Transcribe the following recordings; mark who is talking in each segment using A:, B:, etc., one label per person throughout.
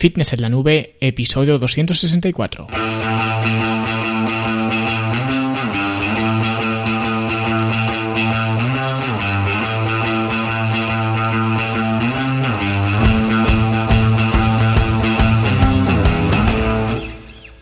A: Fitness en la Nube, episodio 264.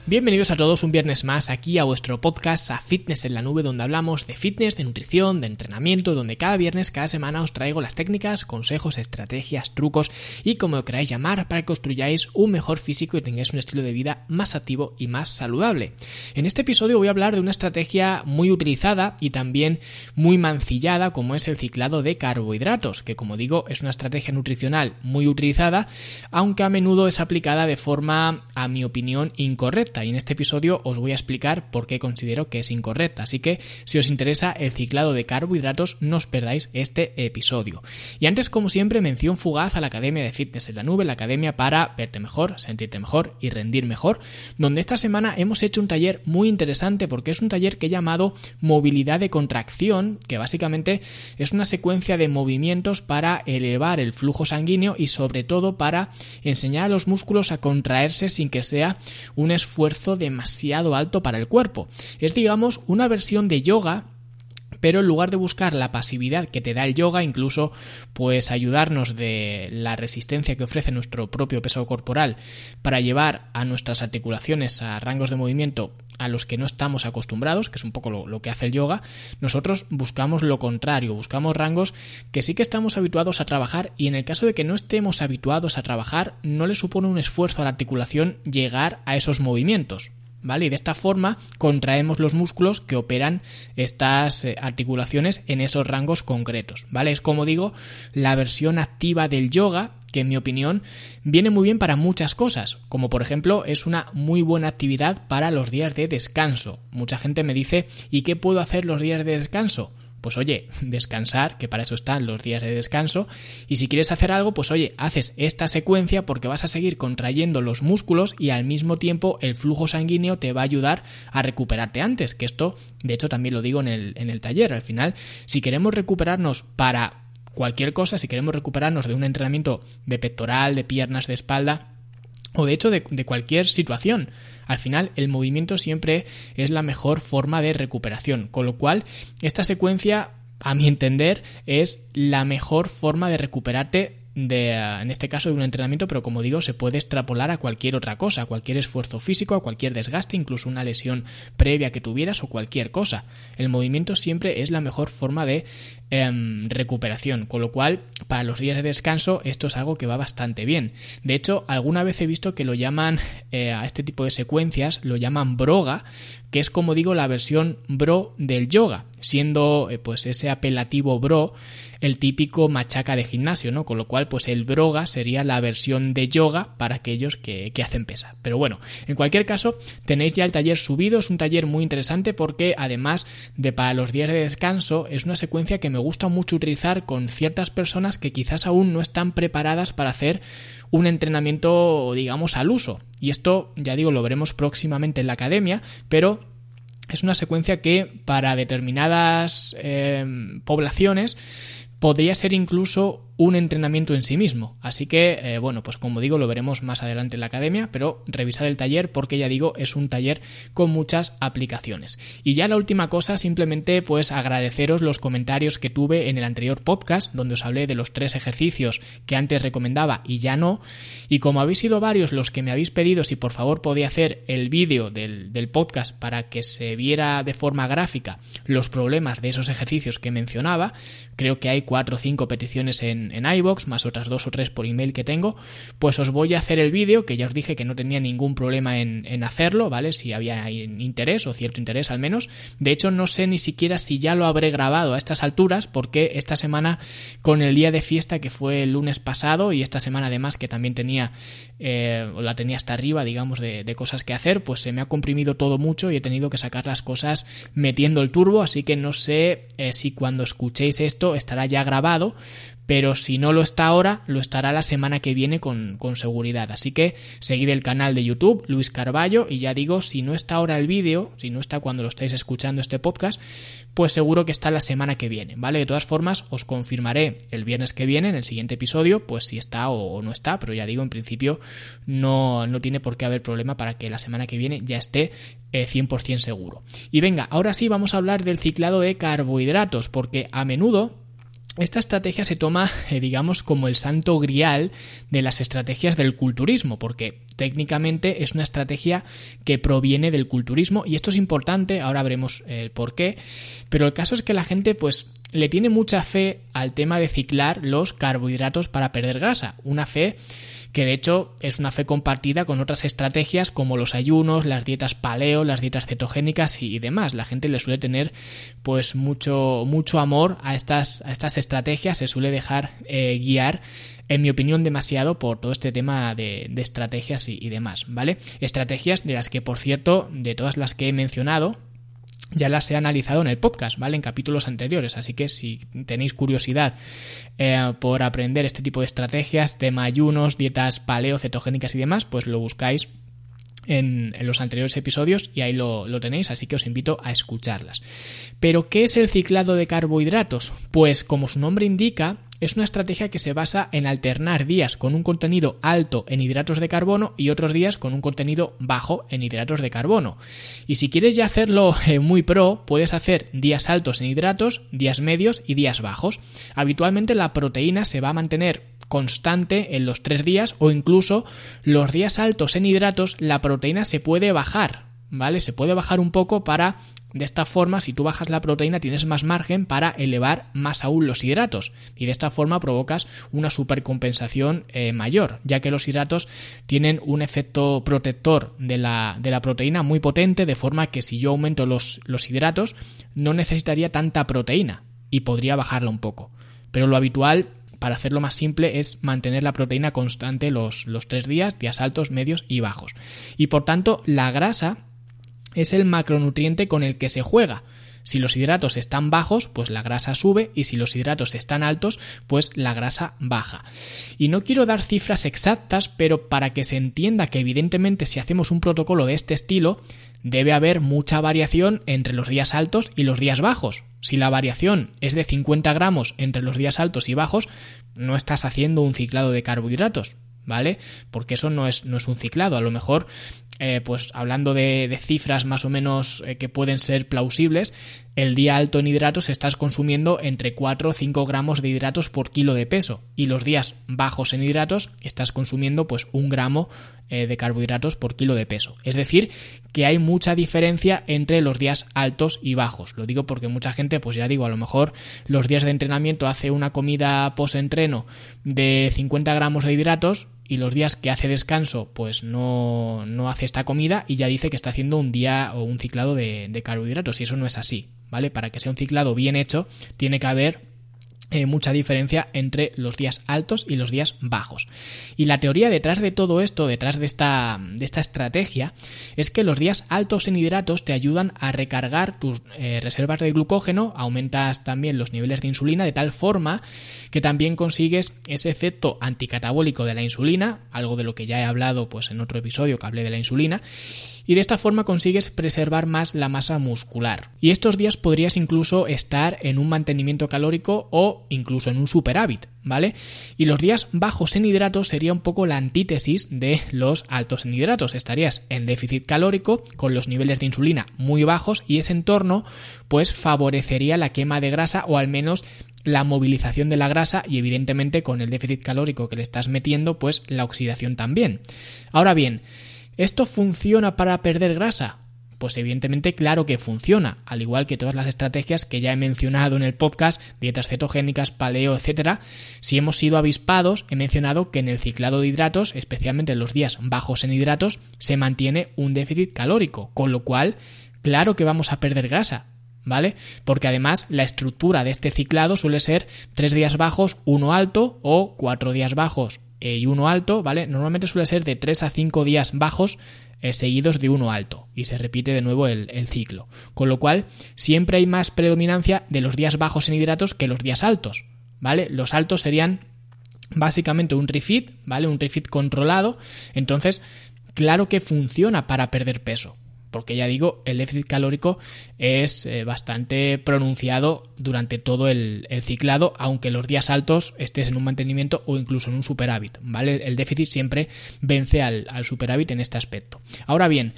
A: Bienvenidos a todos un viernes más aquí a vuestro podcast a Fitness en la Nube donde hablamos de fitness, de nutrición, de entrenamiento, donde cada viernes, cada semana os traigo las técnicas, consejos, estrategias, trucos y como lo queráis llamar para que construyáis un mejor físico y tengáis un estilo de vida más activo y más saludable. En este episodio voy a hablar de una estrategia muy utilizada y también muy mancillada como es el ciclado de carbohidratos, que como digo es una estrategia nutricional muy utilizada, aunque a menudo es aplicada de forma, a mi opinión, incorrecta y en este episodio os voy a explicar por qué considero que es incorrecta. Así que si os interesa el ciclado de carbohidratos no os perdáis este episodio. Y antes como siempre mención fugaz a la Academia de Fitness en la Nube, la academia para verte mejor, sentirte mejor y rendir mejor, donde esta semana hemos hecho un taller muy interesante porque es un taller que he llamado movilidad de contracción, que básicamente es una secuencia de movimientos para elevar el flujo sanguíneo y sobre todo para enseñar a los músculos a contraerse sin que sea un esfuerzo demasiado alto para el cuerpo. Es digamos una versión de yoga pero en lugar de buscar la pasividad que te da el yoga, incluso pues ayudarnos de la resistencia que ofrece nuestro propio peso corporal para llevar a nuestras articulaciones a rangos de movimiento a los que no estamos acostumbrados, que es un poco lo, que hace el yoga, nosotros buscamos lo contrario, buscamos rangos que sí que estamos habituados a trabajar y en el caso de que no estemos habituados a trabajar, no le supone un esfuerzo a la articulación llegar a esos movimientos. ¿Vale? Y de esta forma contraemos los músculos que operan estas eh, articulaciones en esos rangos concretos, ¿vale? Es como digo, la versión activa del yoga que en mi opinión viene muy bien para muchas cosas, como por ejemplo es una muy buena actividad para los días de descanso. Mucha gente me dice, ¿y qué puedo hacer los días de descanso? Pues oye, descansar, que para eso están los días de descanso, y si quieres hacer algo, pues oye, haces esta secuencia porque vas a seguir contrayendo los músculos y al mismo tiempo el flujo sanguíneo te va a ayudar a recuperarte antes, que esto, de hecho, también lo digo en el, en el taller, al final, si queremos recuperarnos para cualquier cosa, si queremos recuperarnos de un entrenamiento de pectoral, de piernas, de espalda, o de hecho de, cualquier situación. Al final el movimiento siempre es la mejor forma de recuperación, con lo cual esta secuencia, a mi entender, es la mejor forma de recuperarte de, en este caso de un entrenamiento, pero como digo, se puede extrapolar a cualquier otra cosa, a cualquier esfuerzo físico, a cualquier desgaste, incluso una lesión previa que tuvieras o cualquier cosa. El movimiento siempre es la mejor forma de em, recuperación, con lo cual para los días de descanso esto es algo que va bastante bien. De hecho, alguna vez he visto que lo llaman eh, a este tipo de secuencias, lo llaman broga, que es como digo la versión bro del yoga, siendo eh, pues ese apelativo bro el típico machaca de gimnasio, ¿no? Con lo cual, pues el broga sería la versión de yoga para aquellos que, que hacen pesa. Pero bueno, en cualquier caso, tenéis ya el taller subido, es un taller muy interesante porque además de para los días de descanso, es una secuencia que me gusta mucho utilizar con ciertas personas que quizás aún no están preparadas para hacer un entrenamiento, digamos, al uso. Y esto, ya digo, lo veremos próximamente en la academia, pero es una secuencia que para determinadas eh, poblaciones podría ser incluso un entrenamiento en sí mismo. Así que, eh, bueno, pues como digo, lo veremos más adelante en la academia, pero revisad el taller porque ya digo, es un taller con muchas aplicaciones. Y ya la última cosa, simplemente pues agradeceros los comentarios que tuve en el anterior podcast, donde os hablé de los tres ejercicios que antes recomendaba y ya no. Y como habéis sido varios los que me habéis pedido si por favor podía hacer el vídeo del, del podcast para que se viera de forma gráfica los problemas de esos ejercicios que mencionaba, creo que hay cuatro o cinco peticiones en, en, iBox, más otras dos o tres por email que tengo, pues os voy a hacer el vídeo, que ya os dije que no tenía ningún problema en, en hacerlo, ¿vale? Si había interés o cierto interés al menos. De hecho, no sé ni siquiera si ya lo habré grabado a estas alturas, porque esta semana, con el día de fiesta que fue el lunes pasado, y esta semana además que también tenía, eh, la tenía hasta arriba, digamos, de, cosas que hacer, pues se me ha comprimido todo mucho y he tenido que sacar las cosas metiendo el turbo, así que no sé eh, si cuando escuchéis esto estará ya grabado, pero si no lo está ahora, lo estará la semana que viene con, con seguridad. Así que seguid el canal de YouTube, Luis Carballo, y ya digo, si no está ahora el vídeo, si no está cuando lo estáis escuchando este podcast, pues seguro que está la semana que viene, ¿vale? De todas formas, os confirmaré el viernes que viene, en el siguiente episodio, pues si está o, no está, pero ya digo, en principio no, no tiene por qué haber problema para que la semana que viene ya esté 100% eh, seguro. Y venga, ahora sí vamos a hablar del ciclado de carbohidratos, porque a menudo esta estrategia se toma, eh, digamos, como el santo grial de las estrategias del culturismo, porque técnicamente es una estrategia que proviene del culturismo y esto es importante, ahora veremos el eh, por qué, pero el caso es que la gente pues le tiene mucha fe al tema de ciclar los carbohidratos para perder grasa, una fe que de hecho es una fe compartida con otras estrategias como los ayunos, las dietas paleo, las dietas cetogénicas y demás. La gente le suele tener pues mucho, mucho amor a estas, a estas estrategias, se suele dejar eh, guiar en mi opinión, demasiado por todo este tema de, estrategias y, demás, ¿vale? Estrategias de las que, por cierto, de todas las que he mencionado, ya las he analizado en el podcast, ¿vale? En capítulos anteriores. Así que si tenéis curiosidad eh, por aprender este tipo de estrategias, tema ayunos, dietas paleo, cetogénicas y demás, pues lo buscáis en, los anteriores episodios y ahí lo, lo, tenéis, así que os invito a escucharlas. Pero, ¿qué es el ciclado de carbohidratos? Pues, como su nombre indica, es una estrategia que se basa en alternar días con un contenido alto en hidratos de carbono y otros días con un contenido bajo en hidratos de carbono. Y si quieres ya hacerlo eh, muy pro, puedes hacer días altos en hidratos, días medios y días bajos. Habitualmente la proteína se va a mantener constante en los tres días o incluso los días altos en hidratos la proteína se puede bajar, ¿vale? Se puede bajar un poco para de esta forma, si tú bajas la proteína, tienes más margen para elevar más aún los hidratos. Y de esta forma provocas una supercompensación eh, mayor, ya que los hidratos tienen un efecto protector de la, de la, proteína muy potente, de forma que si yo aumento los, los hidratos, no necesitaría tanta proteína y podría bajarla un poco. Pero lo habitual para hacerlo más simple, es mantener la proteína constante los, los, tres días, días altos, medios y bajos. Y por tanto, la grasa es el macronutriente con el que se juega. Si los hidratos están bajos, pues la grasa sube y si los hidratos están altos, pues la grasa baja. Y no quiero dar cifras exactas, pero para que se entienda que evidentemente si hacemos un protocolo de este estilo, debe haber mucha variación entre los días altos y los días bajos. Si la variación es de 50 gramos entre los días altos y bajos, no estás haciendo un ciclado de carbohidratos, ¿vale? Porque eso no es, no es un ciclado. A lo mejor eh, pues hablando de, cifras más o menos eh, que pueden ser plausibles, el día alto en hidratos estás consumiendo entre 4 o 5 gramos de hidratos por kilo de peso y los días bajos en hidratos estás consumiendo pues un gramo eh, de carbohidratos por kilo de peso. Es decir, que hay mucha diferencia entre los días altos y bajos. Lo digo porque mucha gente, pues ya digo, a lo mejor los días de entrenamiento hace una comida post-entreno de 50 gramos de hidratos y los días que hace descanso pues no, no, hace esta comida y ya dice que está haciendo un día o un ciclado de, de carbohidratos y eso no es así, ¿vale? Para que sea un ciclado bien hecho tiene que haber eh, mucha diferencia entre los días altos y los días bajos. Y la teoría detrás de todo esto, detrás de esta, de esta estrategia, es que los días altos en hidratos te ayudan a recargar tus eh, reservas de glucógeno, aumentas también los niveles de insulina de tal forma que también consigues ese efecto anticatabólico de la insulina, algo de lo que ya he hablado pues en otro episodio que hablé de la insulina, y de esta forma consigues preservar más la masa muscular. Y estos días podrías incluso estar en un mantenimiento calórico o incluso en un superávit, ¿vale? Y los días bajos en hidratos sería un poco la antítesis de los altos en hidratos. Estarías en déficit calórico con los niveles de insulina muy bajos y ese entorno pues favorecería la quema de grasa o al menos la movilización de la grasa y evidentemente con el déficit calórico que le estás metiendo pues la oxidación también. Ahora bien, ¿Esto funciona para perder grasa? Pues evidentemente claro que funciona, al igual que todas las estrategias que ya he mencionado en el podcast, dietas cetogénicas, paleo, etc. Si hemos sido avispados, he mencionado que en el ciclado de hidratos, especialmente en los días bajos en hidratos, se mantiene un déficit calórico, con lo cual, claro que vamos a perder grasa, ¿vale? Porque además la estructura de este ciclado suele ser tres días bajos, uno alto o cuatro días bajos, eh, y uno alto, ¿vale? Normalmente suele ser de 3 a 5 días bajos eh, seguidos de uno alto y se repite de nuevo el, el, ciclo. Con lo cual siempre hay más predominancia de los días bajos en hidratos que los días altos. ¿vale? Los altos serían básicamente un refit, ¿vale? Un refit controlado. Entonces, claro que funciona para perder peso. Porque ya digo, el déficit calórico es eh, bastante pronunciado durante todo el, ciclado, aunque los días altos estés en un mantenimiento o incluso en un superávit, ¿vale? El déficit siempre vence al, al superávit en este aspecto. Ahora bien,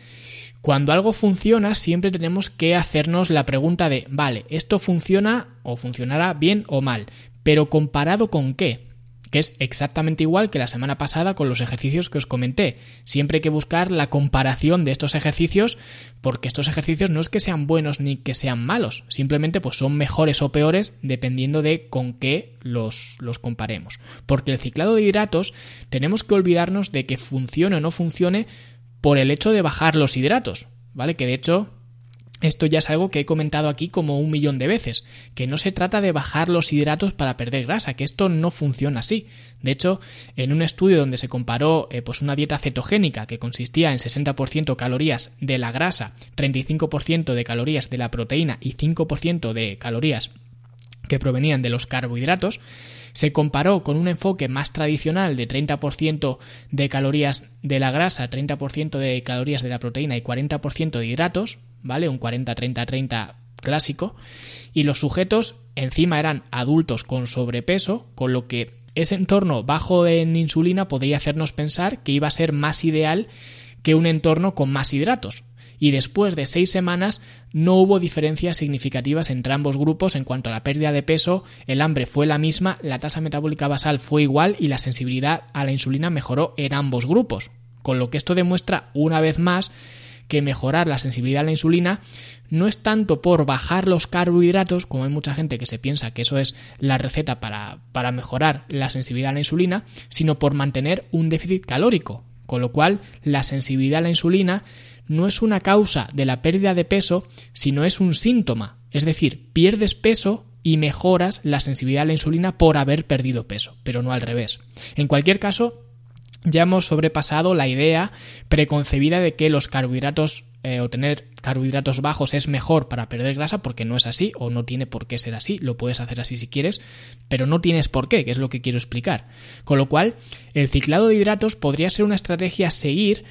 A: cuando algo funciona, siempre tenemos que hacernos la pregunta de, vale, ¿esto funciona o funcionará bien o mal? Pero comparado con qué? Que es exactamente igual que la semana pasada con los ejercicios que os comenté. Siempre hay que buscar la comparación de estos ejercicios porque estos ejercicios no es que sean buenos ni que sean malos, simplemente pues son mejores o peores dependiendo de con qué los, los comparemos. Porque el ciclado de hidratos tenemos que olvidarnos de que funcione o no funcione por el hecho de bajar los hidratos, ¿vale? Que de hecho esto ya es algo que he comentado aquí como un millón de veces, que no se trata de bajar los hidratos para perder grasa, que esto no funciona así. De hecho, en un estudio donde se comparó eh, pues una dieta cetogénica que consistía en 60% calorías de la grasa, 35% de calorías de la proteína y 5% de calorías que provenían de los carbohidratos, se comparó con un enfoque más tradicional de 30% de calorías de la grasa, 30% de calorías de la proteína y 40% de hidratos, ¿vale? Un 40-30-30 clásico. Y los sujetos encima eran adultos con sobrepeso, con lo que ese entorno bajo en insulina podría hacernos pensar que iba a ser más ideal que un entorno con más hidratos. Y después de seis semanas no hubo diferencias significativas entre ambos grupos en cuanto a la pérdida de peso, el hambre fue la misma, la tasa metabólica basal fue igual y la sensibilidad a la insulina mejoró en ambos grupos. Con lo que esto demuestra una vez más que mejorar la sensibilidad a la insulina no es tanto por bajar los carbohidratos, como hay mucha gente que se piensa que eso es la receta para, para mejorar la sensibilidad a la insulina, sino por mantener un déficit calórico. Con lo cual, la sensibilidad a la insulina no es una causa de la pérdida de peso, sino es un síntoma. Es decir, pierdes peso y mejoras la sensibilidad a la insulina por haber perdido peso, pero no al revés. En cualquier caso, ya hemos sobrepasado la idea preconcebida de que los carbohidratos eh, o tener carbohidratos bajos es mejor para perder grasa porque no es así o no tiene por qué ser así, lo puedes hacer así si quieres, pero no tienes por qué, que es lo que quiero explicar. Con lo cual, el ciclado de hidratos podría ser una estrategia a seguir,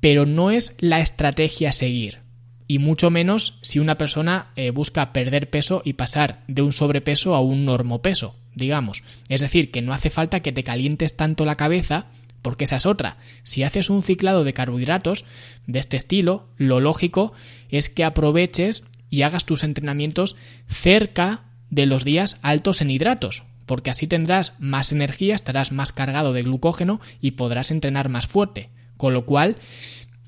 A: pero no es la estrategia a seguir. Y mucho menos si una persona eh, busca perder peso y pasar de un sobrepeso a un normopeso, digamos. Es decir, que no hace falta que te calientes tanto la cabeza porque esa es otra. Si haces un ciclado de carbohidratos de este estilo, lo lógico es que aproveches y hagas tus entrenamientos cerca de los días altos en hidratos, porque así tendrás más energía, estarás más cargado de glucógeno y podrás entrenar más fuerte. Con lo cual,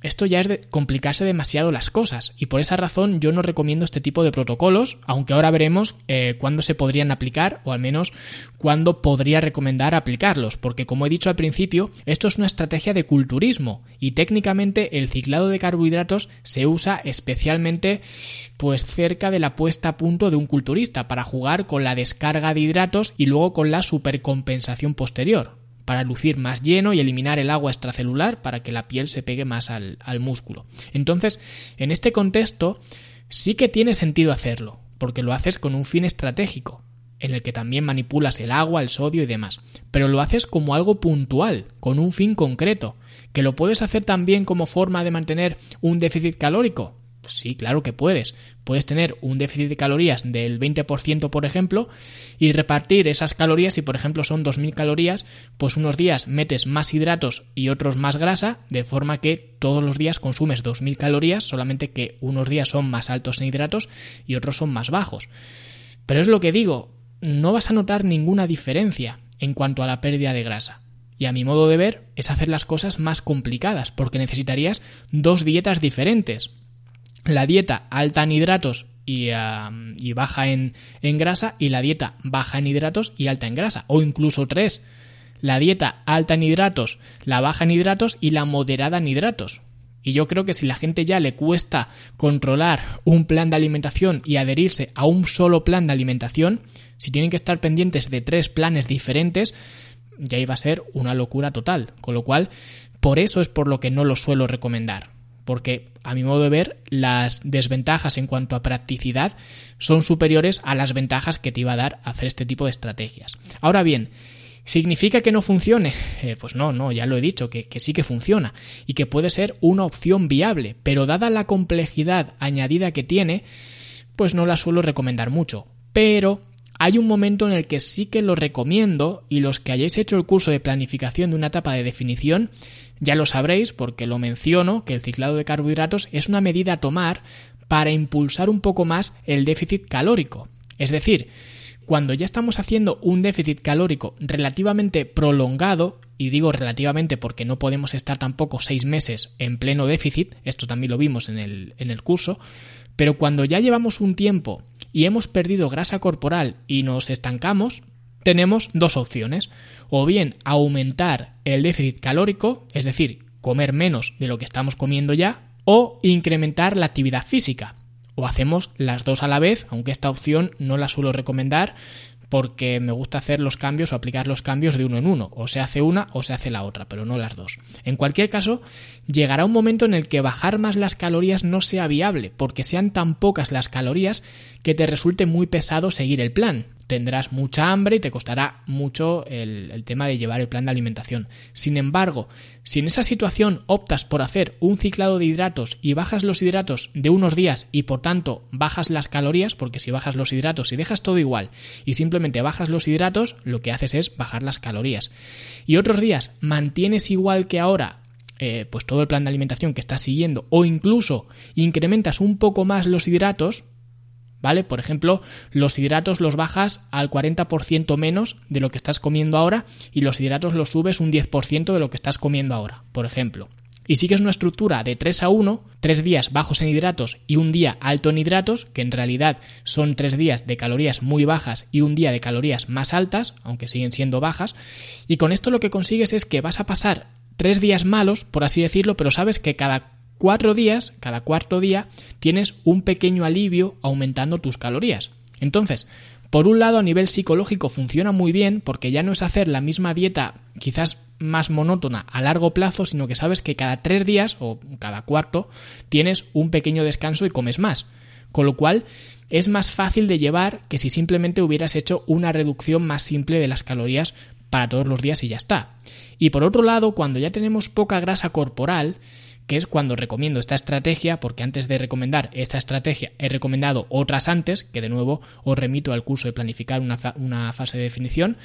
A: esto ya es de complicarse demasiado las cosas. Y por esa razón yo no recomiendo este tipo de protocolos, aunque ahora veremos eh, cuándo se podrían aplicar o al menos cuándo podría recomendar aplicarlos, porque como he dicho al principio, esto es una estrategia de culturismo. Y técnicamente el ciclado de carbohidratos se usa especialmente pues cerca de la puesta a punto de un culturista para jugar con la descarga de hidratos y luego con la supercompensación posterior para lucir más lleno y eliminar el agua extracelular para que la piel se pegue más al, músculo. Entonces, en este contexto, sí que tiene sentido hacerlo, porque lo haces con un fin estratégico, en el que también manipulas el agua, el sodio y demás. Pero lo haces como algo puntual, con un fin concreto, que lo puedes hacer también como forma de mantener un déficit calórico. Sí, claro que puedes. Puedes tener un déficit de calorías del 20%, por ejemplo, y repartir esas calorías, si por ejemplo son 2.000 calorías, pues unos días metes más hidratos y otros más grasa, de forma que todos los días consumes 2.000 calorías, solamente que unos días son más altos en hidratos y otros son más bajos. Pero es lo que digo, no vas a notar ninguna diferencia en cuanto a la pérdida de grasa. Y a mi modo de ver es hacer las cosas más complicadas, porque necesitarías dos dietas diferentes la dieta alta en hidratos y, baja en, en, grasa y la dieta baja en hidratos y alta en grasa, o incluso tres. La dieta alta en hidratos, la baja en hidratos y la moderada en hidratos. Y yo creo que si la gente ya le cuesta controlar un plan de alimentación y adherirse a un solo plan de alimentación, si tienen que estar pendientes de tres planes diferentes, ya iba a ser una locura total. Con lo cual, por eso es por lo que no lo suelo recomendar porque a mi modo de ver las desventajas en cuanto a practicidad son superiores a las ventajas que te iba a dar hacer este tipo de estrategias. Ahora bien, ¿Significa que no funcione? Eh, pues no, no, ya lo he dicho, que, que, sí que funciona y que puede ser una opción viable, pero dada la complejidad añadida que tiene, pues no la suelo recomendar mucho. Pero hay un momento en el que sí que lo recomiendo y los que hayáis hecho el curso de planificación de una etapa de definición ya lo sabréis porque lo menciono que el ciclado de carbohidratos es una medida a tomar para impulsar un poco más el déficit calórico. Es decir, cuando ya estamos haciendo un déficit calórico relativamente prolongado, y digo relativamente porque no podemos estar tampoco seis meses en pleno déficit, esto también lo vimos en el, en el curso, pero cuando ya llevamos un tiempo y hemos perdido grasa corporal y nos estancamos, tenemos dos opciones. O bien aumentar el déficit calórico, es decir, comer menos de lo que estamos comiendo ya, o incrementar la actividad física. O hacemos las dos a la vez, aunque esta opción no la suelo recomendar porque me gusta hacer los cambios o aplicar los cambios de uno en uno. O se hace una o se hace la otra, pero no las dos. En cualquier caso, llegará un momento en el que bajar más las calorías no sea viable, porque sean tan pocas las calorías que te resulte muy pesado seguir el plan tendrás mucha hambre y te costará mucho el, tema de llevar el plan de alimentación. Sin embargo, si en esa situación optas por hacer un ciclado de hidratos y bajas los hidratos de unos días y por tanto bajas las calorías, porque si bajas los hidratos y dejas todo igual y simplemente bajas los hidratos, lo que haces es bajar las calorías. Y otros días mantienes igual que ahora eh, pues todo el plan de alimentación que estás siguiendo o incluso incrementas un poco más los hidratos, ¿vale? Por ejemplo, los hidratos los bajas al 40% menos de lo que estás comiendo ahora y los hidratos los subes un 10% de lo que estás comiendo ahora, por ejemplo. Y sigues una estructura de 3 a 1, 3 días bajos en hidratos y un día alto en hidratos, que en realidad son 3 días de calorías muy bajas y un día de calorías más altas, aunque siguen siendo bajas, y con esto lo que consigues es que vas a pasar 3 días malos, por así decirlo, pero sabes que cada cuatro días, cada cuarto día, tienes un pequeño alivio aumentando tus calorías. Entonces, por un lado, a nivel psicológico funciona muy bien porque ya no es hacer la misma dieta quizás más monótona a largo plazo, sino que sabes que cada tres días o cada cuarto tienes un pequeño descanso y comes más. Con lo cual, es más fácil de llevar que si simplemente hubieras hecho una reducción más simple de las calorías para todos los días y ya está. Y por otro lado, cuando ya tenemos poca grasa corporal, que es cuando recomiendo esta estrategia, porque antes de recomendar esta estrategia he recomendado otras antes, que de nuevo os remito al curso de planificar una, una fase de definición.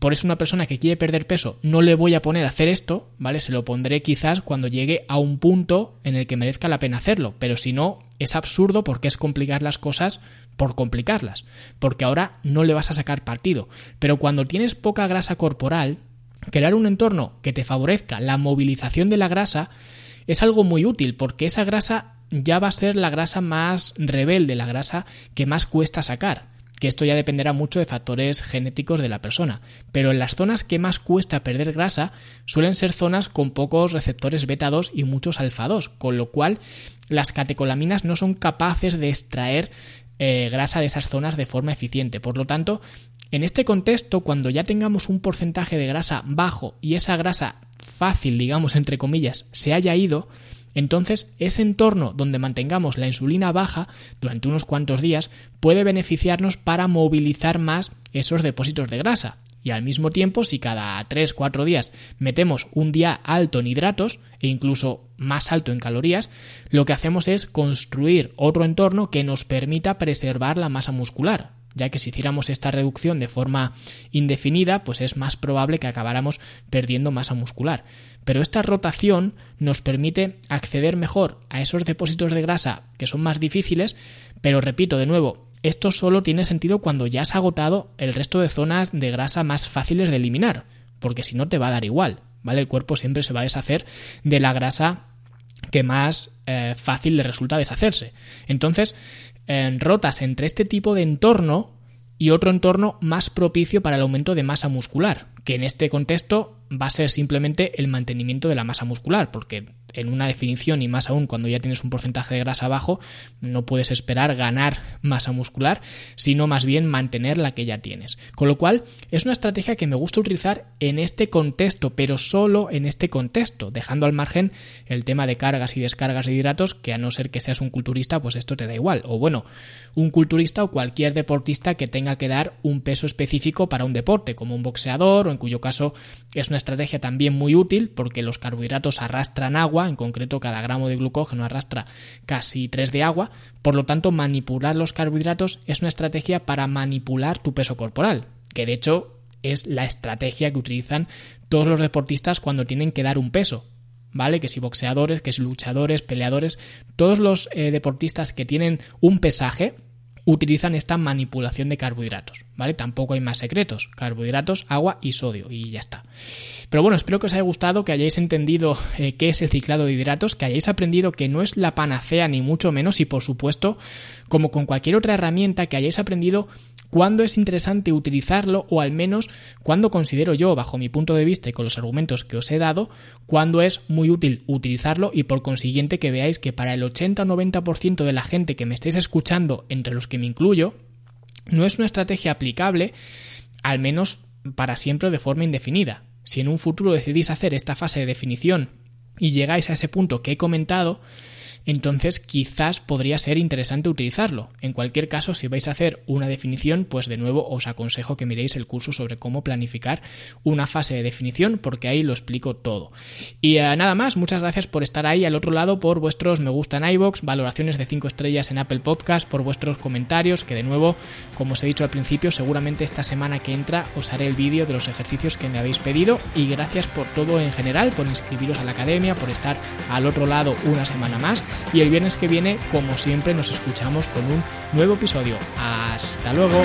A: Por eso una persona que quiere perder peso no le voy a poner a hacer esto, ¿vale? Se lo pondré quizás cuando llegue a un punto en el que merezca la pena hacerlo, pero si no, es absurdo porque es complicar las cosas por complicarlas, porque ahora no le vas a sacar partido. Pero cuando tienes poca grasa corporal, crear un entorno que te favorezca la movilización de la grasa es algo muy útil porque esa grasa ya va a ser la grasa más rebelde, la grasa que más cuesta sacar que esto ya dependerá mucho de factores genéticos de la persona, pero en las zonas que más cuesta perder grasa suelen ser zonas con pocos receptores beta 2 y muchos alfa 2, con lo cual las catecolaminas no son capaces de extraer eh, grasa de esas zonas de forma eficiente. Por lo tanto, en este contexto, cuando ya tengamos un porcentaje de grasa bajo y esa grasa fácil, digamos, entre comillas, se haya ido, entonces ese entorno donde mantengamos la insulina baja durante unos cuantos días puede beneficiarnos para movilizar más esos depósitos de grasa. Y al mismo tiempo, si cada 3-4 días metemos un día alto en hidratos e incluso más alto en calorías, lo que hacemos es construir otro entorno que nos permita preservar la masa muscular ya que si hiciéramos esta reducción de forma indefinida, pues es más probable que acabáramos perdiendo masa muscular. Pero esta rotación nos permite acceder mejor a esos depósitos de grasa que son más difíciles, pero repito de nuevo, esto solo tiene sentido cuando ya has agotado el resto de zonas de grasa más fáciles de eliminar, porque si no te va a dar igual, ¿vale? El cuerpo siempre se va a deshacer de la grasa que más eh, fácil le resulta deshacerse. Entonces, rotas entre este tipo de entorno y otro entorno más propicio para el aumento de masa muscular, que en este contexto va a ser simplemente el mantenimiento de la masa muscular, porque en una definición y más aún cuando ya tienes un porcentaje de grasa bajo, no puedes esperar ganar masa muscular, sino más bien mantener la que ya tienes. Con lo cual, es una estrategia que me gusta utilizar en este contexto, pero solo en este contexto, dejando al margen el tema de cargas y descargas de hidratos, que a no ser que seas un culturista, pues esto te da igual. O bueno, un culturista o cualquier deportista que tenga que dar un peso específico para un deporte, como un boxeador, o en cuyo caso es una estrategia también muy útil porque los carbohidratos arrastran agua, en concreto cada gramo de glucógeno arrastra casi 3 de agua, por lo tanto manipular los carbohidratos es una estrategia para manipular tu peso corporal, que de hecho es la estrategia que utilizan todos los deportistas cuando tienen que dar un peso. ¿Vale? Que si boxeadores, que si luchadores, peleadores, todos los eh, deportistas que tienen un pesaje, utilizan esta manipulación de carbohidratos, ¿vale? Tampoco hay más secretos, carbohidratos, agua y sodio y ya está. Pero bueno, espero que os haya gustado, que hayáis entendido eh, qué es el ciclado de hidratos, que hayáis aprendido que no es la panacea ni mucho menos y por supuesto, como con cualquier otra herramienta, que hayáis aprendido cuándo es interesante utilizarlo o al menos cuándo considero yo, bajo mi punto de vista y con los argumentos que os he dado, cuándo es muy útil utilizarlo y por consiguiente que veáis que para el 80 o 90% de la gente que me estéis escuchando, entre los que me incluyo, no es una estrategia aplicable, al menos para siempre de forma indefinida. Si en un futuro decidís hacer esta fase de definición y llegáis a ese punto que he comentado, entonces quizás podría ser interesante utilizarlo. En cualquier caso, si vais a hacer una definición, pues de nuevo os aconsejo que miréis el curso sobre cómo planificar una fase de definición, porque ahí lo explico todo. Y eh, nada más, muchas gracias por estar ahí al otro lado, por vuestros me gusta en iBox, valoraciones de 5 estrellas en Apple Podcast, por vuestros comentarios, que de nuevo, como os he dicho al principio, seguramente esta semana que entra os haré el vídeo de los ejercicios que me habéis pedido y gracias por todo en general, por inscribiros a la academia, por estar al otro lado una semana más y el viernes que viene, como siempre, nos escuchamos con un nuevo episodio. Hasta luego.